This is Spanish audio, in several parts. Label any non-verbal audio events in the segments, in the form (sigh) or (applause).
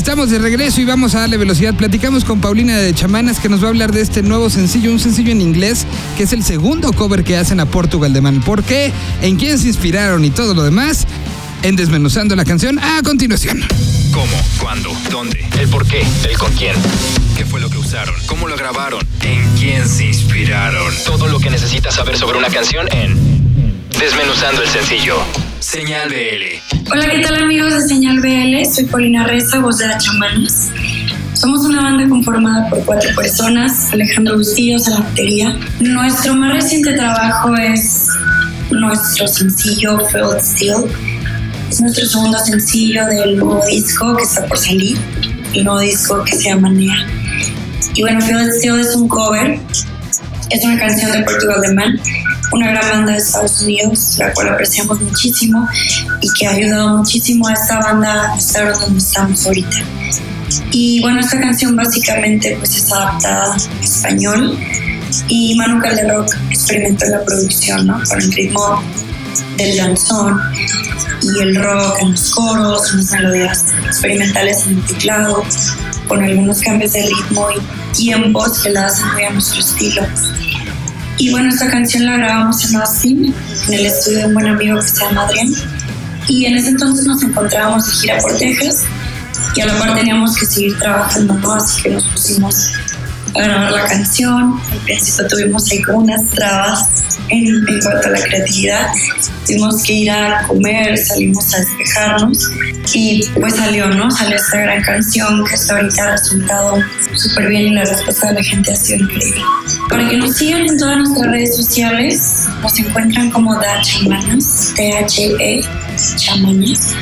Estamos de regreso y vamos a darle velocidad. Platicamos con Paulina de Chamanas que nos va a hablar de este nuevo sencillo, un sencillo en inglés, que es el segundo cover que hacen a Portugal de Man. ¿Por qué? ¿En quién se inspiraron y todo lo demás? En Desmenuzando la canción a continuación. ¿Cómo? ¿Cuándo? ¿Dónde? ¿El por qué? ¿El con quién? ¿Qué fue lo que usaron? ¿Cómo lo grabaron? ¿En quién se inspiraron? Todo lo que necesitas saber sobre una canción en Desmenuzando el sencillo. Señal BL. Hola, ¿qué tal amigos de Señal BL? Soy Paulina Reza, voz de chamanas. Somos una banda conformada por cuatro personas, Alejandro Bustillos a la batería. Nuestro más reciente trabajo es nuestro sencillo Felt Steel. Es nuestro segundo sencillo del nuevo disco que está por salir, el nuevo disco que se llama Nea. Y bueno, Felt Steel es un cover, es una canción de Portugal de Man una gran banda de Estados Unidos, la cual apreciamos muchísimo y que ha ayudado muchísimo a esta banda a estar donde estamos ahorita. Y bueno, esta canción básicamente pues es adaptada a español y Manu Calderrock experimentó la producción, ¿no? Con el ritmo del danzón y el rock en los coros, unas melodías experimentales en el teclado, con algunos cambios de ritmo y tiempos que la hacen muy a nuestro estilo. Y bueno, esta canción la grabamos en Austin, en el estudio de un buen amigo que se llama Adrián. Y en ese entonces nos encontrábamos de gira por Texas y a la par teníamos que seguir trabajando, ¿no? Así que nos pusimos a grabar la canción. Al principio tuvimos ahí como unas trabas en, en, cuanto a la creatividad. Tuvimos que ir a comer, salimos a despejarnos y pues salió, ¿no? Salió esta gran canción que hasta ahorita ha resultado súper bien y la respuesta de la gente ha sido increíble. Para que nos sigan en todas nuestras redes sociales, nos encuentran como Da Chamanas, T-H-E, Chamanas,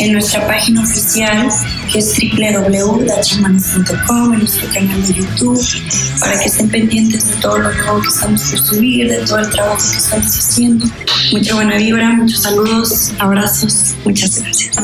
en nuestra página oficial que es www.dachamanas.com, en nuestro canal de YouTube, para que estén pendientes de todo lo nuevo que estamos por subir, de todo el trabajo que estamos haciendo. Mucha buena vibra, muchos saludos, abrazos, muchas gracias.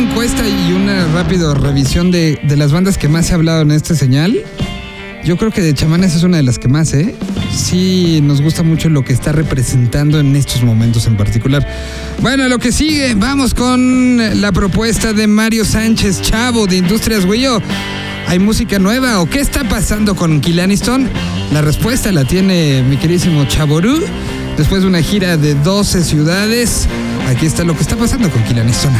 Encuesta y una rápida revisión de, de las bandas que más se ha hablado en este señal, yo creo que de chamanes es una de las que más, ¿eh? Sí, nos gusta mucho lo que está representando en estos momentos en particular. Bueno, lo que sigue, vamos con la propuesta de Mario Sánchez Chavo de Industrias Huillo. ¿Hay música nueva o qué está pasando con Killaniston? La respuesta la tiene mi queridísimo Chaború. Después de una gira de 12 ciudades, aquí está lo que está pasando con Killaniston.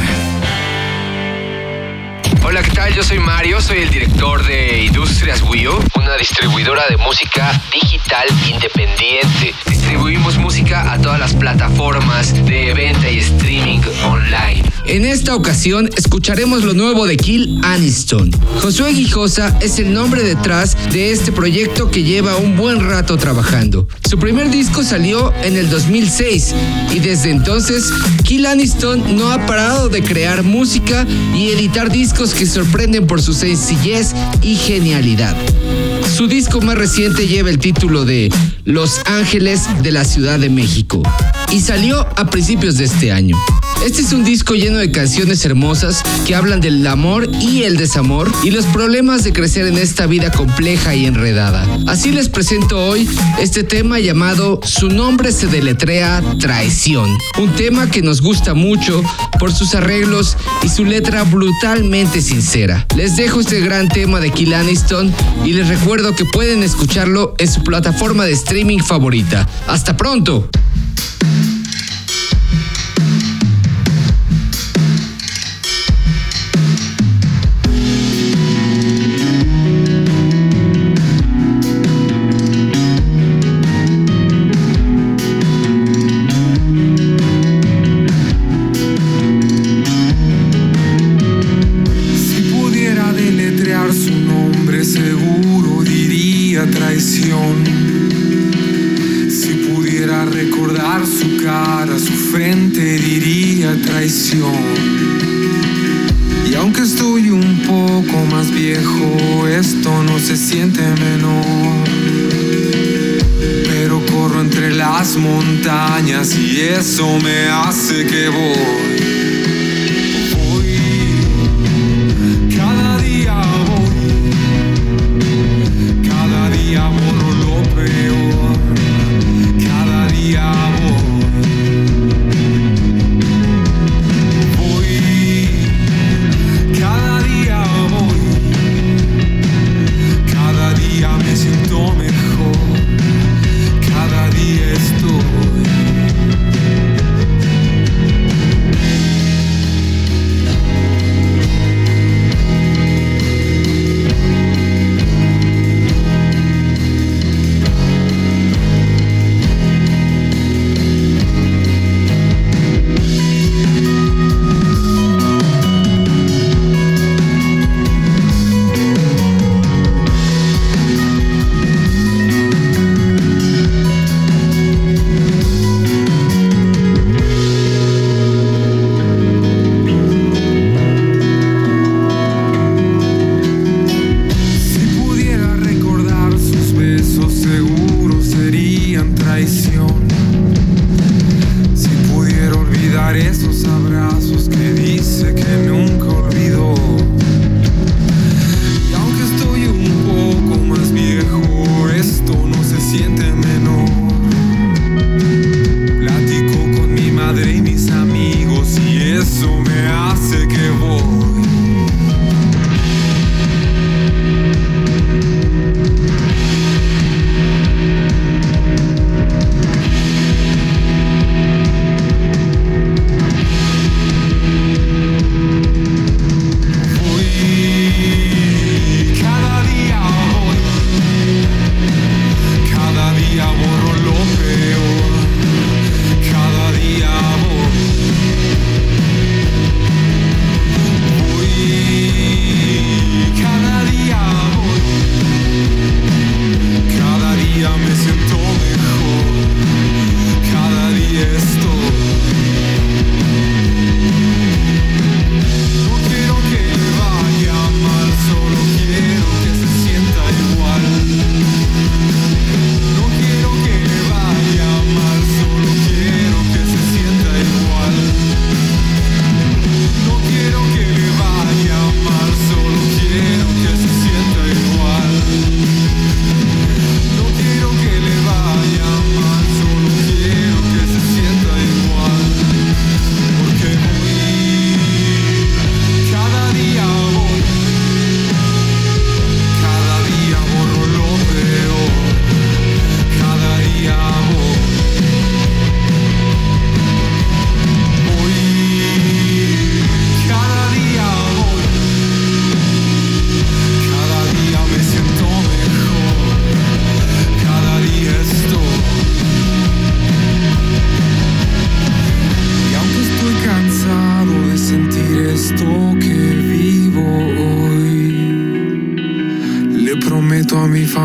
Hola, ¿qué tal? Yo soy Mario, soy el director de Industrias Wio, una distribuidora de música digital independiente. Distribuimos música a todas las plataformas de venta y streaming online. En esta ocasión escucharemos lo nuevo de Kill Aniston. Josué Guijosa es el nombre detrás de este proyecto que lleva un buen rato trabajando. Su primer disco salió en el 2006 y desde entonces Kill Aniston no ha parado de crear música y editar discos que sorprenden por su sencillez y genialidad. Su disco más reciente lleva el título de Los Ángeles de la Ciudad de México y salió a principios de este año. Este es un disco lleno de canciones hermosas que hablan del amor y el desamor y los problemas de crecer en esta vida compleja y enredada. Así les presento hoy este tema llamado Su nombre se deletrea Traición, un tema que nos gusta mucho por sus arreglos y su letra brutalmente sincera. Les dejo este gran tema de Kill Aniston y les recuerdo que pueden escucharlo en su plataforma de streaming favorita. ¡Hasta pronto! Las montañas y eso me hace que voy.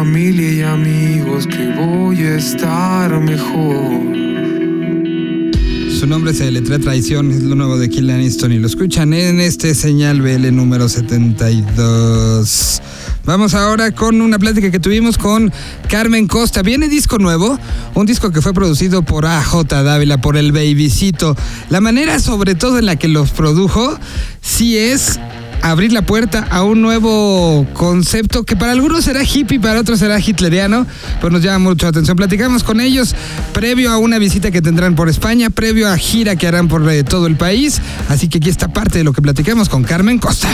Familia y amigos que voy a estar mejor. Su nombre se letra Traición, es lo nuevo de Kill Aniston y lo escuchan en este señal BL número 72. Vamos ahora con una plática que tuvimos con Carmen Costa. Viene disco nuevo, un disco que fue producido por AJ Dávila, por el Babycito. La manera sobre todo en la que los produjo, sí es abrir la puerta a un nuevo concepto que para algunos será hippie, para otros será hitleriano, pues nos llama mucho la atención. Platicamos con ellos previo a una visita que tendrán por España, previo a gira que harán por eh, todo el país. Así que aquí está parte de lo que platicamos con Carmen Costa.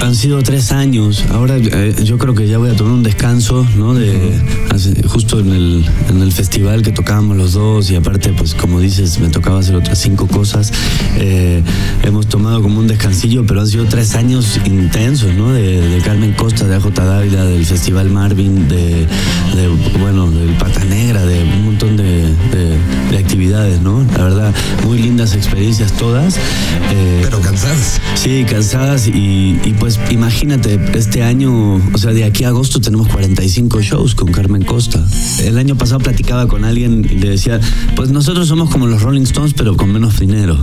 Han sido tres años. Ahora eh, yo creo que ya voy a tomar un descanso, ¿no? De hace- justo en el, en el festival que tocábamos los dos y aparte, pues como dices, me tocaba hacer otras cinco cosas. Eh, hemos tomado como un descansillo, pero han sido tres años intensos, ¿no? De, de Carmen Costa, de AJ Dávila, del Festival Marvin, de, de, bueno, del Pata Negra, de un montón de, de- de actividades, ¿no? La verdad, muy lindas experiencias todas. Eh, Pero cansadas. Sí, cansadas y, y pues imagínate, este año, o sea, de aquí a agosto tenemos 45 shows con Carmen Costa. El año pasado platicaba con alguien y le decía, pues nosotros somos como los Rolling Stones, pero con menos dinero. (laughs)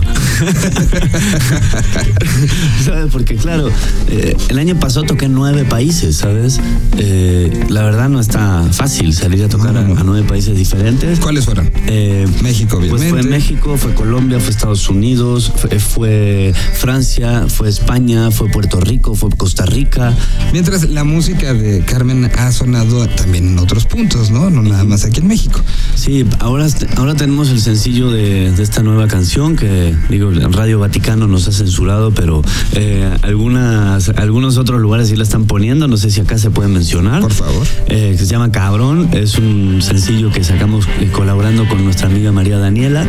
¿Sabes? Porque claro, eh, el año pasado toqué en nueve países, ¿sabes? Eh, la verdad no está fácil salir a tocar a, a nueve países diferentes. ¿Cuáles fueron? Eh, México, pues obviamente. fue México, fue Colombia, fue Estados Unidos, fue, fue Francia, fue España, fue Puerto Rico, fue Costa Rica. Mientras la música de Carmen ha sonado también en otros puntos, ¿no? No nada más aquí en México. Sí, ahora, ahora tenemos el sencillo de, de esta nueva canción que, digo, Radio Vaticano nos ha censurado, pero eh, algunas, algunos otros lugares sí la están poniendo, no sé si acá se pueden mencionar. Por favor. Eh, que se llama Cabrón, es un sencillo que sacamos eh, colaborando con nuestra amiga María Daniela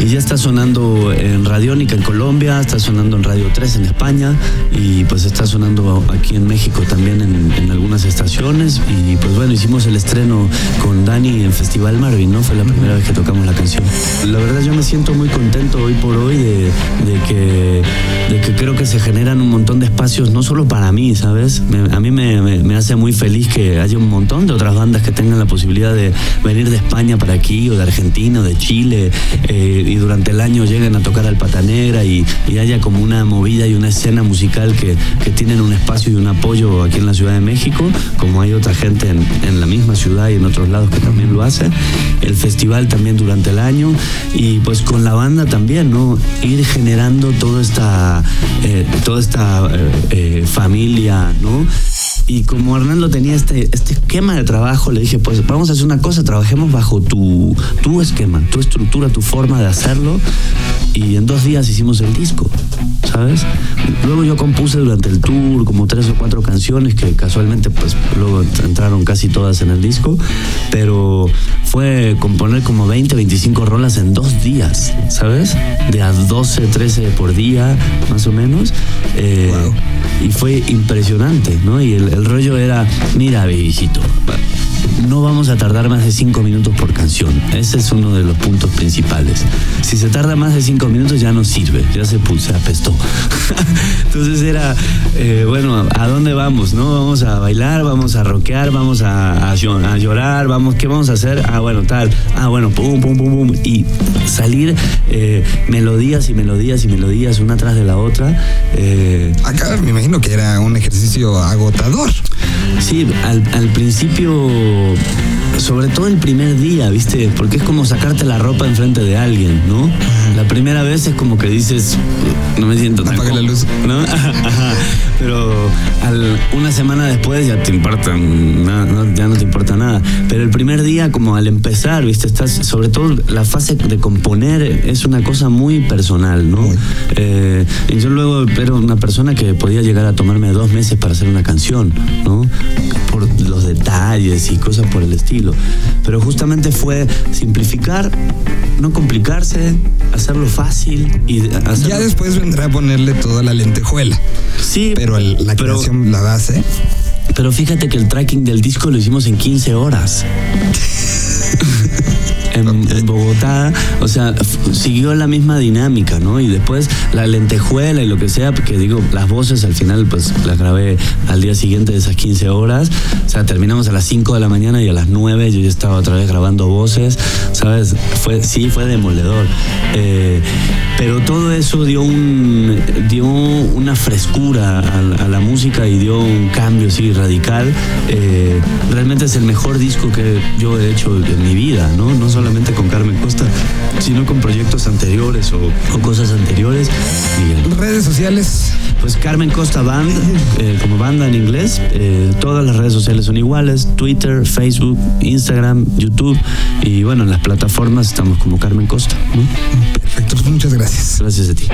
y ya está sonando en Radiónica en Colombia, está sonando en Radio 3 en España y pues está sonando aquí en México también en, en algunas estaciones y pues bueno, hicimos el estreno con Dani en Festival Marvin, ¿no? Fue la primera vez que tocamos la canción. La verdad yo me siento muy contento hoy por hoy de, de que, de que creo que se generan un montón de espacios, no solo para mí, ¿sabes? Me- a mí me, me- me hace muy feliz que haya un montón de otras bandas que tengan la posibilidad de venir de España para aquí, o de Argentina, o de Chile, eh, y durante el año lleguen a tocar al Patanera y, y haya como una movida y una escena musical que, que tienen un espacio y un apoyo aquí en la Ciudad de México, como hay otra gente en, en la misma ciudad y en otros lados que también lo hace. El festival también durante el año y pues con la banda también, ¿no? Ir generando toda esta, eh, toda esta eh, eh, familia, ¿no? Y como Hernando tenía este, este esquema de trabajo, le dije, pues vamos a hacer una cosa, trabajemos bajo tu, tu esquema, tu estructura, tu forma de hacerlo. Y en dos días hicimos el disco, ¿sabes? Luego yo compuse durante el tour como tres o cuatro canciones que casualmente pues luego entraron casi todas en el disco, pero fue componer como 20, 25 rolas en dos días, ¿sabes? De a 12, 13 por día, más o menos. Eh, Wow. y fue impresionante, ¿no? Y el, el rollo era, mira, bebicito, no vamos a tardar más de cinco minutos por canción. Ese es uno de los puntos principales. Si se tarda más de cinco minutos ya no sirve, ya se, pu- se apestó. (laughs) Entonces era, eh, bueno, ¿a dónde vamos? ¿No? Vamos a bailar, vamos a rockear, vamos a llorar, vamos, ¿qué vamos a hacer? Ah, bueno, tal. Ah, bueno, pum, pum, pum, pum. Y salir eh, melodías y melodías y melodías una tras de la otra. eh, Acá me imagino que era un ejercicio agotador. Sí, al, al principio, sobre todo el primer día, ¿viste? Porque es como sacarte la ropa enfrente de alguien, ¿no? La primera vez es como que dices, no me siento tan Apaga la cómodo", luz. ¿no? (laughs) Ajá. Pero al- una semana después ya te importa, na- no- ya no te importa nada. Pero el primer día, como al empezar, ¿viste? Estás, sobre todo la fase de componer es una cosa muy personal, ¿no? Eh, yo luego era una persona que podía llegar a tomarme dos meses para hacer una canción, ¿no? Por los detalles y cosas por el estilo. Pero justamente fue simplificar, no complicarse, hacerlo fácil y hacerlo... Ya después vendrá a ponerle toda la lentejuela. Sí, Pero el- la pero- creación, la base. Pero fíjate que el tracking del disco lo hicimos en 15 horas. (laughs) en, Bogotá, o sea, siguió la misma dinámica, ¿no? Y después la lentejuela y lo que sea, porque digo, las voces al final pues las grabé al día siguiente de esas 15 horas, o sea, terminamos a las 5 de la mañana y a las 9 yo ya estaba otra vez grabando voces, ¿sabes? Fue, sí, fue demoledor. Eh, pero todo eso dio, un, dio una frescura a, la música y dio un cambio, sí, radical. Eh, realmente es el mejor disco que yo he hecho en mi vida, ¿no? No solamente con Carmen Costa, sino con proyectos anteriores o, cosas anteriores. ¿Redes sociales? Pues Carmen Costa Band, eh, como banda en inglés. Eh, todas las redes sociales son iguales: Twitter, Facebook, Instagram, YouTube. Y bueno, en las plataformas estamos como Carmen Costa. Perfecto, pues muchas gracias. Gracias a ti.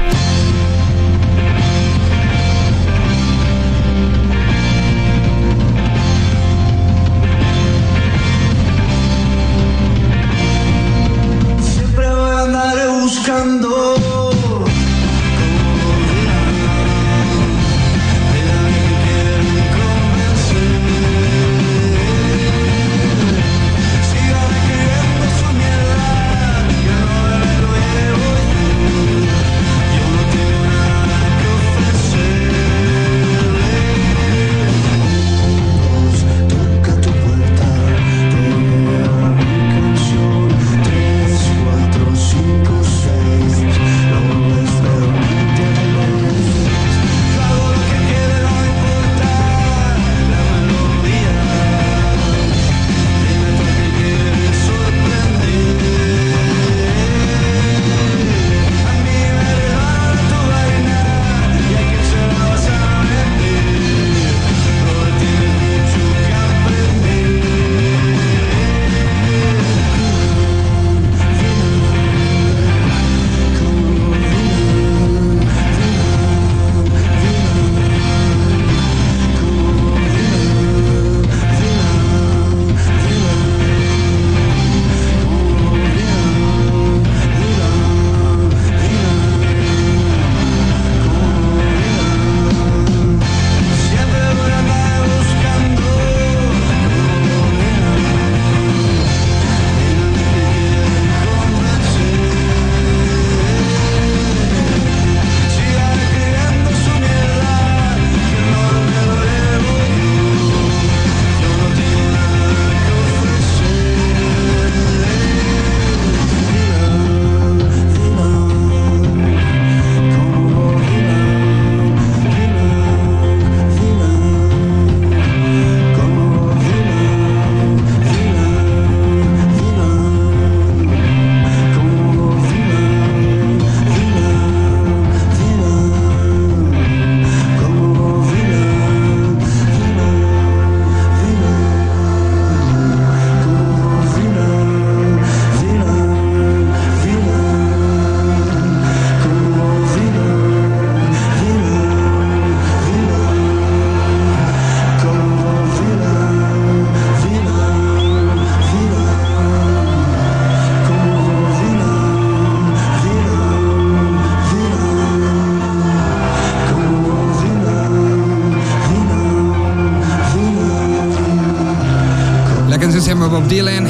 Dylan.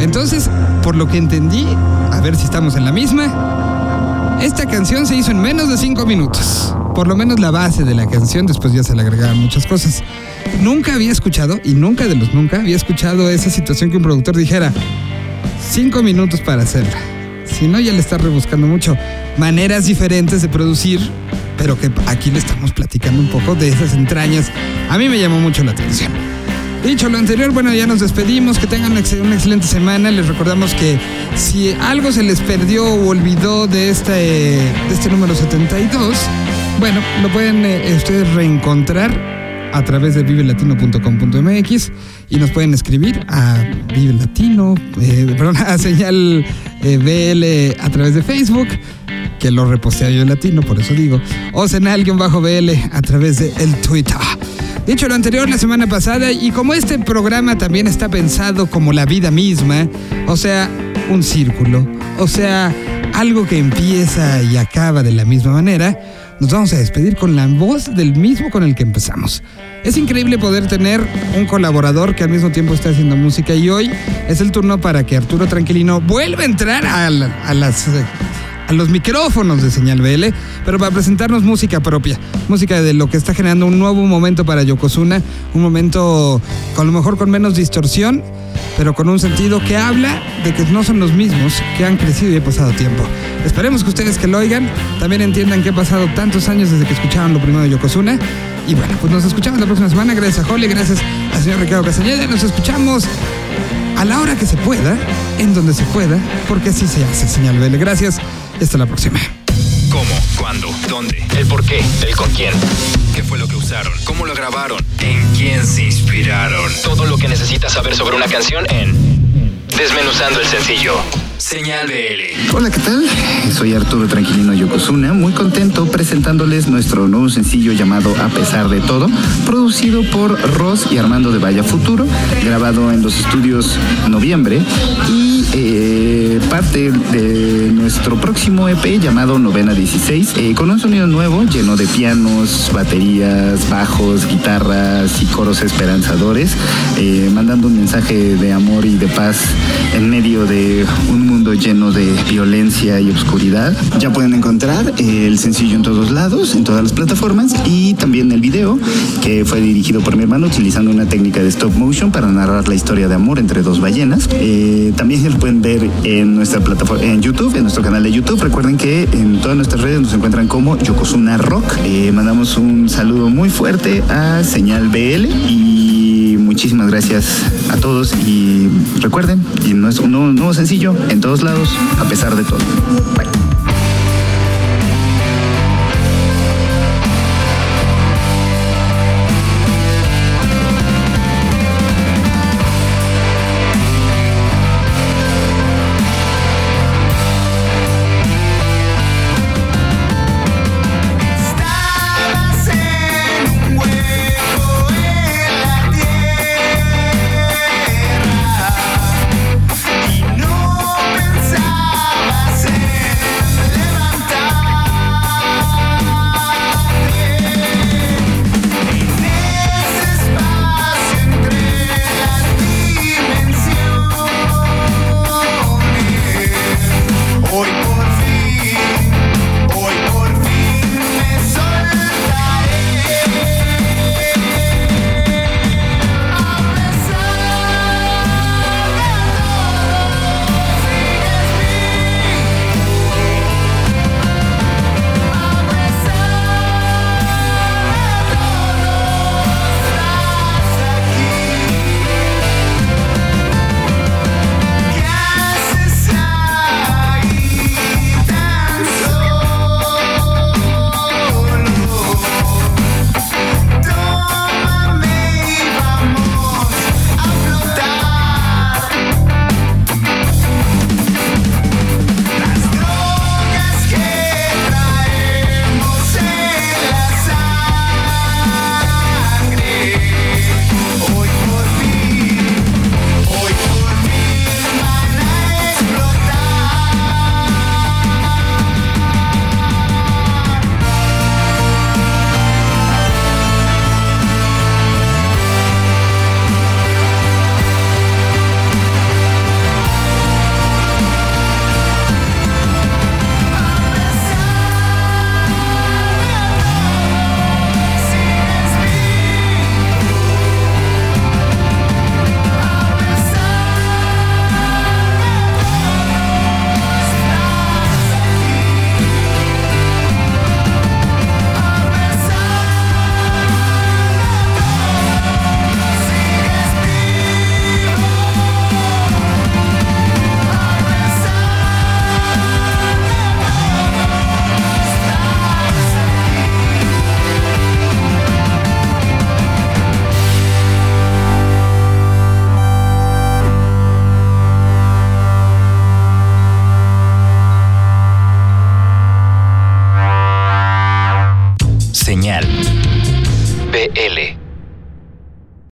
Entonces, por lo que entendí, a ver si estamos en la misma, esta canción se hizo en menos de cinco minutos. Por lo menos la base de la canción, después ya se le agregaron muchas cosas. Nunca había escuchado, y nunca de los nunca, había escuchado esa situación que un productor dijera, cinco minutos para hacerla. Si no, ya le está rebuscando mucho. Maneras diferentes de producir, pero que aquí le estamos platicando un poco de esas entrañas. A mí me llamó mucho la atención. Dicho lo anterior, bueno, ya nos despedimos. Que tengan una excelente semana. Les recordamos que si algo se les perdió o olvidó de este, de este número 72, bueno, lo pueden eh, ustedes reencontrar a través de vivelatino.com.mx y nos pueden escribir a Vive Latino, eh, perdón, (laughs) a señal eh, BL a través de Facebook, que lo repostea Vive Latino, por eso digo, o senal-BL a través de el Twitter. Dicho lo anterior la semana pasada, y como este programa también está pensado como la vida misma, o sea, un círculo, o sea, algo que empieza y acaba de la misma manera, nos vamos a despedir con la voz del mismo con el que empezamos. Es increíble poder tener un colaborador que al mismo tiempo está haciendo música y hoy es el turno para que Arturo Tranquilino vuelva a entrar a, las a los micrófonos de Señal BL, pero para presentarnos música propia, música de lo que está generando un nuevo momento para Yokozuna, un momento con lo mejor con menos distorsión, pero con un sentido que habla de que no son los mismos, que han crecido y ha pasado tiempo. Esperemos que ustedes que lo oigan también entiendan que ha pasado tantos años desde que escuchaban lo primero de Yokozuna. Y bueno, pues nos escuchamos la próxima semana. Gracias a Holly, gracias al señor Ricardo Castañeda. Nos escuchamos a la hora que se pueda, en donde se pueda, porque así se hace, señal Vele. Gracias hasta la próxima. ¿Cómo? ¿Cuándo? ¿Dónde? ¿El por qué? ¿El con quién? ¿Qué fue lo que usaron? ¿Cómo lo grabaron? ¿En quién se inspiraron? Todo lo que necesitas saber sobre una canción en Desmenuzando el sencillo. Señal BL. Hola, ¿qué tal? Soy Arturo Tranquilino Yokozuna, muy contento presentándoles nuestro nuevo sencillo llamado A pesar de todo, producido por Ross y Armando de Vaya Futuro, grabado en los estudios Noviembre y eh, parte de nuestro próximo EP llamado Novena 16, eh, con un sonido nuevo lleno de pianos, baterías, bajos, guitarras y coros esperanzadores, eh, mandando un mensaje de amor y de paz en medio de un mundo lleno de violencia y oscuridad. Ya pueden encontrar el sencillo en todos lados, en todas las plataformas y también el video que fue dirigido por mi hermano utilizando una técnica de stop motion para narrar la historia de amor entre dos ballenas. Eh, también lo pueden ver en nuestra plataforma, en YouTube, en nuestro canal de YouTube. Recuerden que en todas nuestras redes nos encuentran como Yokozuna Rock. Eh, mandamos un saludo muy fuerte a Señal BL y muchísimas gracias a todos y recuerden, y no es un nuevo sencillo en todos lados, a pesar de todo. Bye.